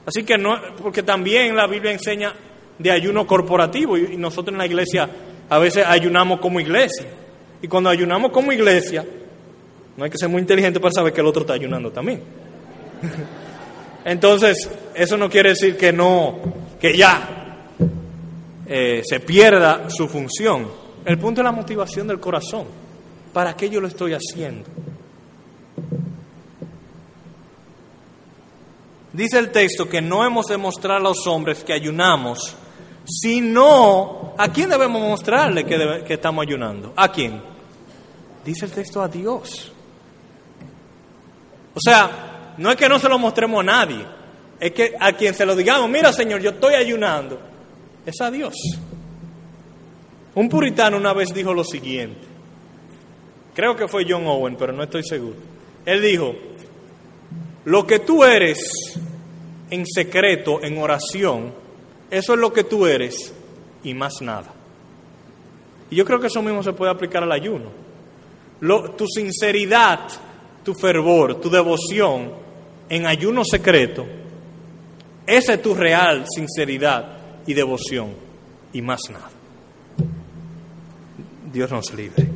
Así que no, porque también la Biblia enseña de ayuno corporativo y nosotros en la iglesia a veces ayunamos como iglesia. Y cuando ayunamos como iglesia, no hay que ser muy inteligente para saber que el otro está ayunando también. Entonces, eso no quiere decir que no, que ya eh, se pierda su función. El punto es la motivación del corazón. ¿Para qué yo lo estoy haciendo? Dice el texto que no hemos de mostrar a los hombres que ayunamos, sino a quién debemos mostrarle que, estamos ayunando. ¿A quién? Dice el texto a Dios. O sea, no es que no se lo mostremos a nadie, es que a quien se lo digamos, mira Señor, yo estoy ayunando, es a Dios. Un puritano una vez dijo lo siguiente. Creo que fue John Owen, pero no estoy seguro. Él dijo, lo que tú eres en secreto, en oración, eso es lo que tú eres y más nada. Y yo creo que eso mismo se puede aplicar al ayuno. tu sinceridad, tu fervor, tu devoción en ayuno secreto, esa es tu real sinceridad y devoción y más nada. Dios nos libre.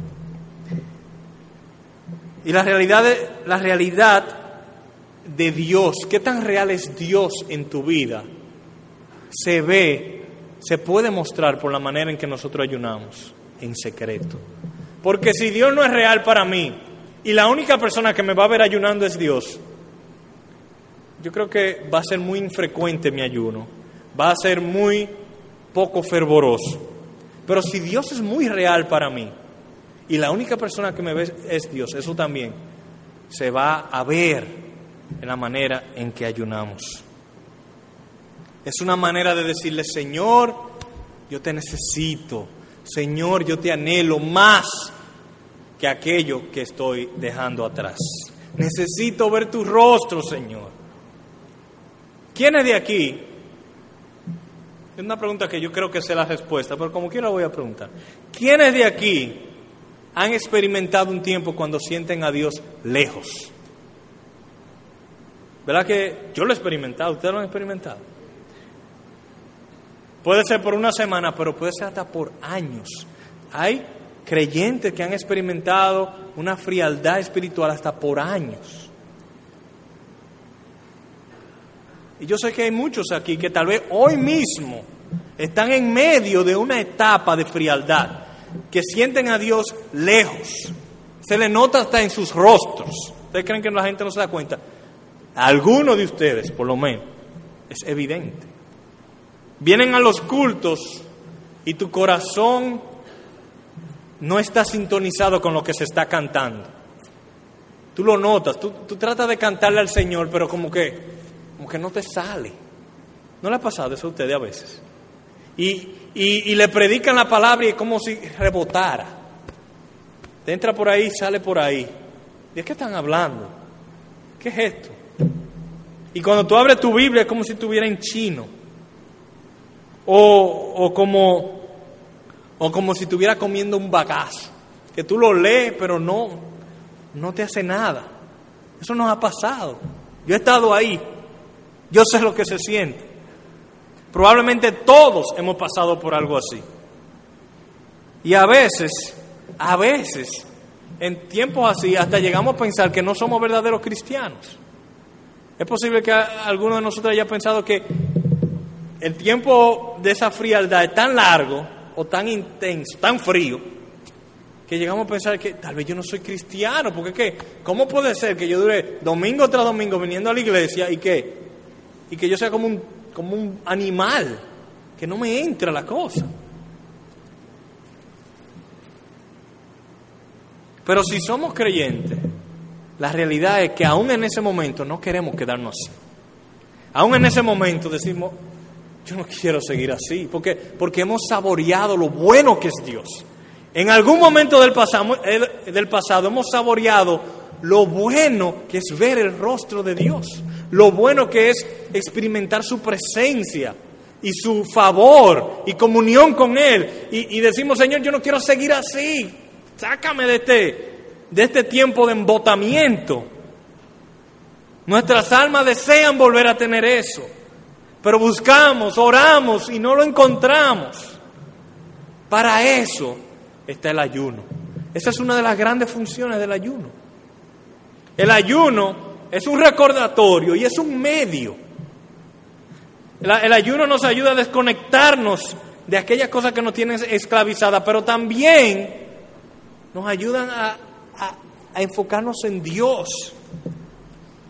Y la realidad, la realidad de Dios, qué tan real es Dios en tu vida, se ve, se puede mostrar por la manera en que nosotros ayunamos, en secreto. Porque si Dios no es real para mí y la única persona que me va a ver ayunando es Dios, yo creo que va a ser muy infrecuente mi ayuno, va a ser muy poco fervoroso. Pero si Dios es muy real para mí, y la única persona que me ve es Dios, eso también se va a ver en la manera en que ayunamos. Es una manera de decirle, Señor, yo te necesito, Señor, yo te anhelo más que aquello que estoy dejando atrás. Necesito ver tu rostro, Señor. ¿Quién es de aquí? Es una pregunta que yo creo que sé la respuesta, pero como quiera voy a preguntar. ¿Quién es de aquí han experimentado un tiempo cuando sienten a Dios lejos. ¿Verdad que yo lo he experimentado? ¿Ustedes lo han experimentado? Puede ser por una semana, pero puede ser hasta por años. Hay creyentes que han experimentado una frialdad espiritual hasta por años. Y yo sé que hay muchos aquí que tal vez hoy mismo están en medio de una etapa de frialdad que sienten a Dios lejos. Se le nota hasta en sus rostros. ¿Ustedes creen que la gente no se da cuenta? Algunos de ustedes, por lo menos, es evidente. Vienen a los cultos y tu corazón no está sintonizado con lo que se está cantando. Tú lo notas, tú, tú tratas de cantarle al Señor, pero como que, como que no te sale. ¿No le ha pasado eso a ustedes a veces? Y, y, le predican la palabra y es como si rebotara. Te entra por ahí, sale por ahí. ¿De qué están hablando? ¿Qué es esto? Y cuando tú abres tu Biblia es como si estuviera en chino. O, o, como, o como si estuviera comiendo un bagazo. Que tú lo lees, pero no, no te hace nada. Eso nos ha pasado. Yo he estado ahí. Yo sé lo que se siente. Probablemente todos hemos pasado por algo así. Y a veces, a veces, en tiempos así, hasta llegamos a pensar que no somos verdaderos cristianos. Es posible que alguno de nosotros haya pensado que el tiempo de esa frialdad es tan largo o tan intenso, tan frío, que llegamos a pensar que tal vez yo no soy cristiano, porque ¿qué? ¿Cómo puede ser que yo dure domingo tras domingo viniendo a la iglesia y que, y que yo sea como un como un animal, que no me entra la cosa. Pero si somos creyentes, la realidad es que aún en ese momento no queremos quedarnos así. Aún en ese momento decimos, yo no quiero seguir así, porque, porque hemos saboreado lo bueno que es Dios. En algún momento del pasado, hemos saboreado lo bueno que es ver el rostro de Dios lo bueno que es experimentar su presencia y su favor y comunión con Él. Y, decimos, Señor, yo no quiero seguir así. Sácame de este, de este tiempo de embotamiento. Nuestras almas desean volver a tener eso. Pero buscamos, oramos y no lo encontramos. Para eso está el ayuno. Esa es una de las grandes funciones del ayuno. El ayuno es un recordatorio y es un medio. El, ayuno nos ayuda a desconectarnos de aquellas cosas que nos tienen esclavizadas, pero también nos ayudan a, a enfocarnos en Dios.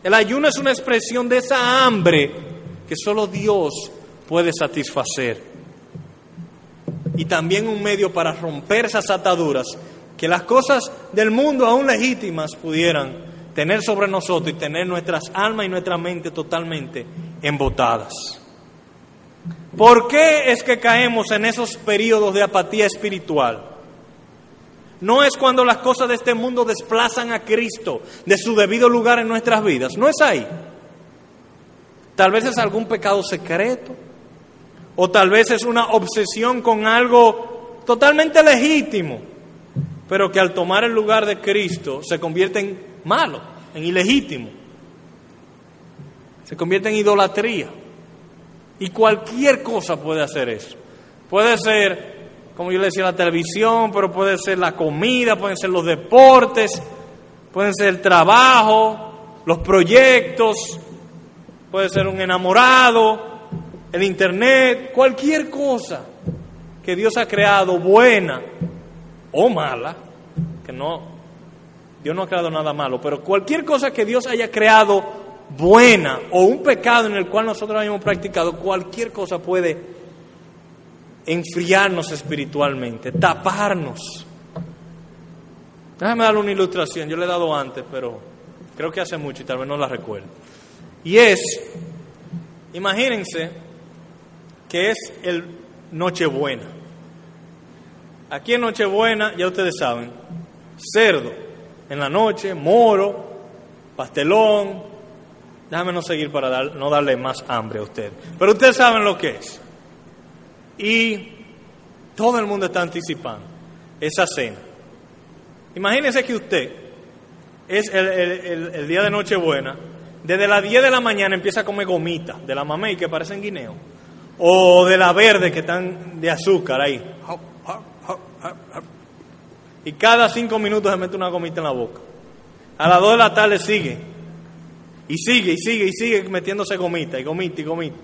El ayuno es una expresión de esa hambre que solo Dios puede satisfacer. Y también un medio para romper esas ataduras que las cosas del mundo aún legítimas pudieran tener sobre nosotros y tener nuestras almas y nuestra mente totalmente embotadas. ¿Por qué es que caemos en esos periodos de apatía espiritual? No es cuando las cosas de este mundo desplazan a Cristo de su debido lugar en nuestras vidas. No es ahí. Tal vez es algún pecado secreto. O tal vez es una obsesión con algo totalmente legítimo. Pero que al tomar el lugar de Cristo se convierte en malo, en ilegítimo. Se convierte en idolatría. Y cualquier cosa puede hacer eso. Puede ser como yo le decía, la televisión, pero puede ser la comida, pueden ser los deportes, pueden ser el trabajo, los proyectos, puede ser un enamorado, el internet, cualquier cosa que Dios ha creado, buena o mala, que no, Dios no ha creado nada malo, pero cualquier cosa que Dios haya creado buena o un pecado en el cual nosotros hayamos practicado, cualquier cosa puede enfriarnos espiritualmente, taparnos. Déjame darle una ilustración, yo le he dado antes, pero creo que hace mucho y tal vez no la recuerdo. Y es, imagínense que es el Nochebuena. Aquí en Nochebuena, ya ustedes saben, cerdo en la noche, moro, pastelón. Déjame no seguir para no darle más hambre a ustedes. Pero ustedes saben lo que es. Y todo el mundo está anticipando esa cena. Imagínense que usted es el, día de Nochebuena, desde las 10 de la mañana empieza a comer gomitas de la mamey que parecen guineo, o de la verde que están de azúcar ahí. Y cada cinco minutos se mete una gomita en la boca. A las 2 de la tarde sigue. Y sigue, y sigue, y sigue metiéndose gomita, y gomita, y gomita.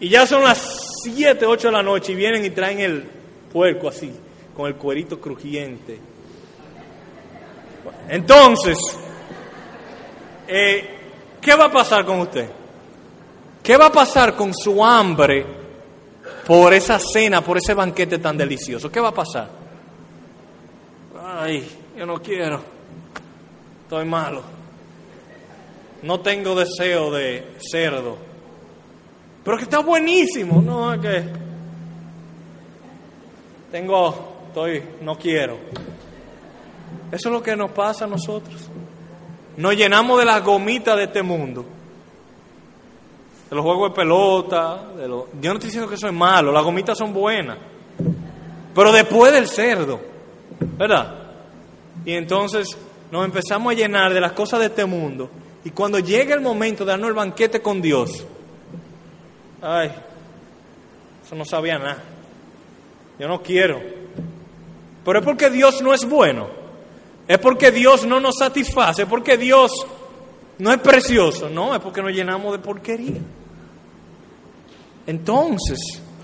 Y ya son las 7, 8 de la noche y vienen y traen el puerco así, con el cuerito crujiente. Entonces, eh, ¿qué va a pasar con usted? ¿Qué va a pasar con su hambre por esa cena, por ese banquete tan delicioso? ¿Qué va a pasar? Ay, yo no quiero. Estoy malo. No tengo deseo de cerdo pero que está buenísimo. No, es que tengo, estoy, no quiero. Eso es lo que nos pasa a nosotros. Nos llenamos de las gomitas de este mundo. De los juegos de pelota. De los... Yo no estoy diciendo que eso es malo, las gomitas son buenas. Pero después del cerdo, ¿verdad? Y entonces nos empezamos a llenar de las cosas de este mundo. Y cuando llega el momento de darnos el banquete con Dios, ay, eso no sabía nada. Yo no quiero. Pero es porque Dios no es bueno. Es porque Dios no nos satisface. Es porque Dios no es precioso. No, es porque nos llenamos de porquería. Entonces,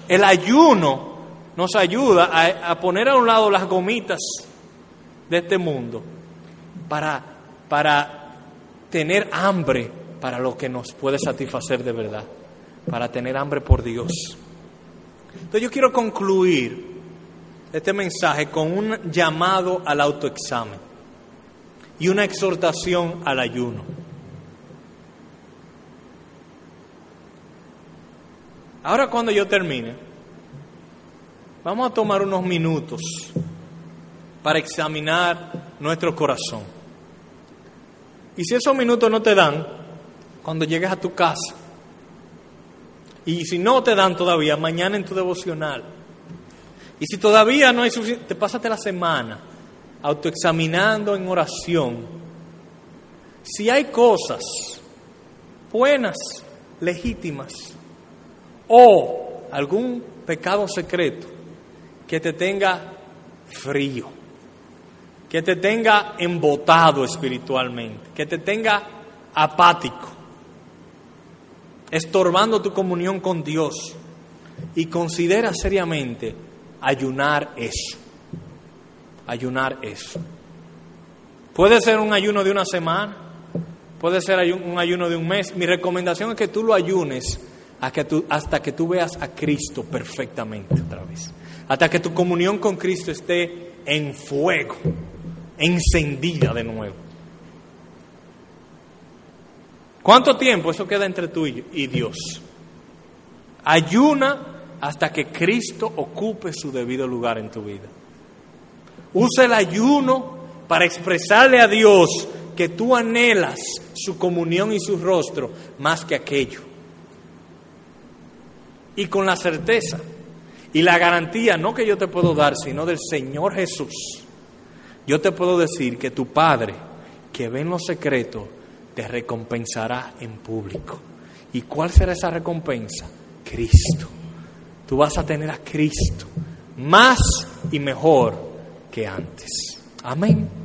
el ayuno nos ayuda a, poner a un lado las gomitas de este mundo para, para tener hambre para lo que nos puede satisfacer de verdad para tener hambre por Dios. Entonces yo quiero concluir este mensaje con un llamado al autoexamen y una exhortación al ayuno. Ahora cuando yo termine, vamos a tomar unos minutos para examinar nuestro corazón. Y si esos minutos no te dan, cuando llegues a tu casa, y si no te dan todavía, mañana en tu devocional. Y si todavía no hay suficiente, te pásate la semana autoexaminando en oración. Si hay cosas buenas, legítimas, o algún pecado secreto que te tenga frío, que te tenga embotado espiritualmente, que te tenga apático, estorbando tu comunión con Dios y considera seriamente ayunar eso. Ayunar eso. Puede ser un ayuno de una semana, puede ser un ayuno de un mes. Mi recomendación es que tú lo ayunes hasta que tú veas a Cristo perfectamente otra vez. Hasta que tu comunión con Cristo esté en fuego, encendida de nuevo. ¿Cuánto tiempo? Eso queda entre tú y Dios. Ayuna hasta que Cristo ocupe su debido lugar en tu vida. Usa el ayuno para expresarle a Dios que tú anhelas su comunión y su rostro más que aquello. Y con la certeza y la garantía, no que yo te puedo dar, sino del Señor Jesús, yo te puedo decir que tu Padre, que ve en lo secreto, te recompensará en público. ¿Y cuál será esa recompensa? Cristo. Tú vas a tener a Cristo más y mejor que antes. Amén.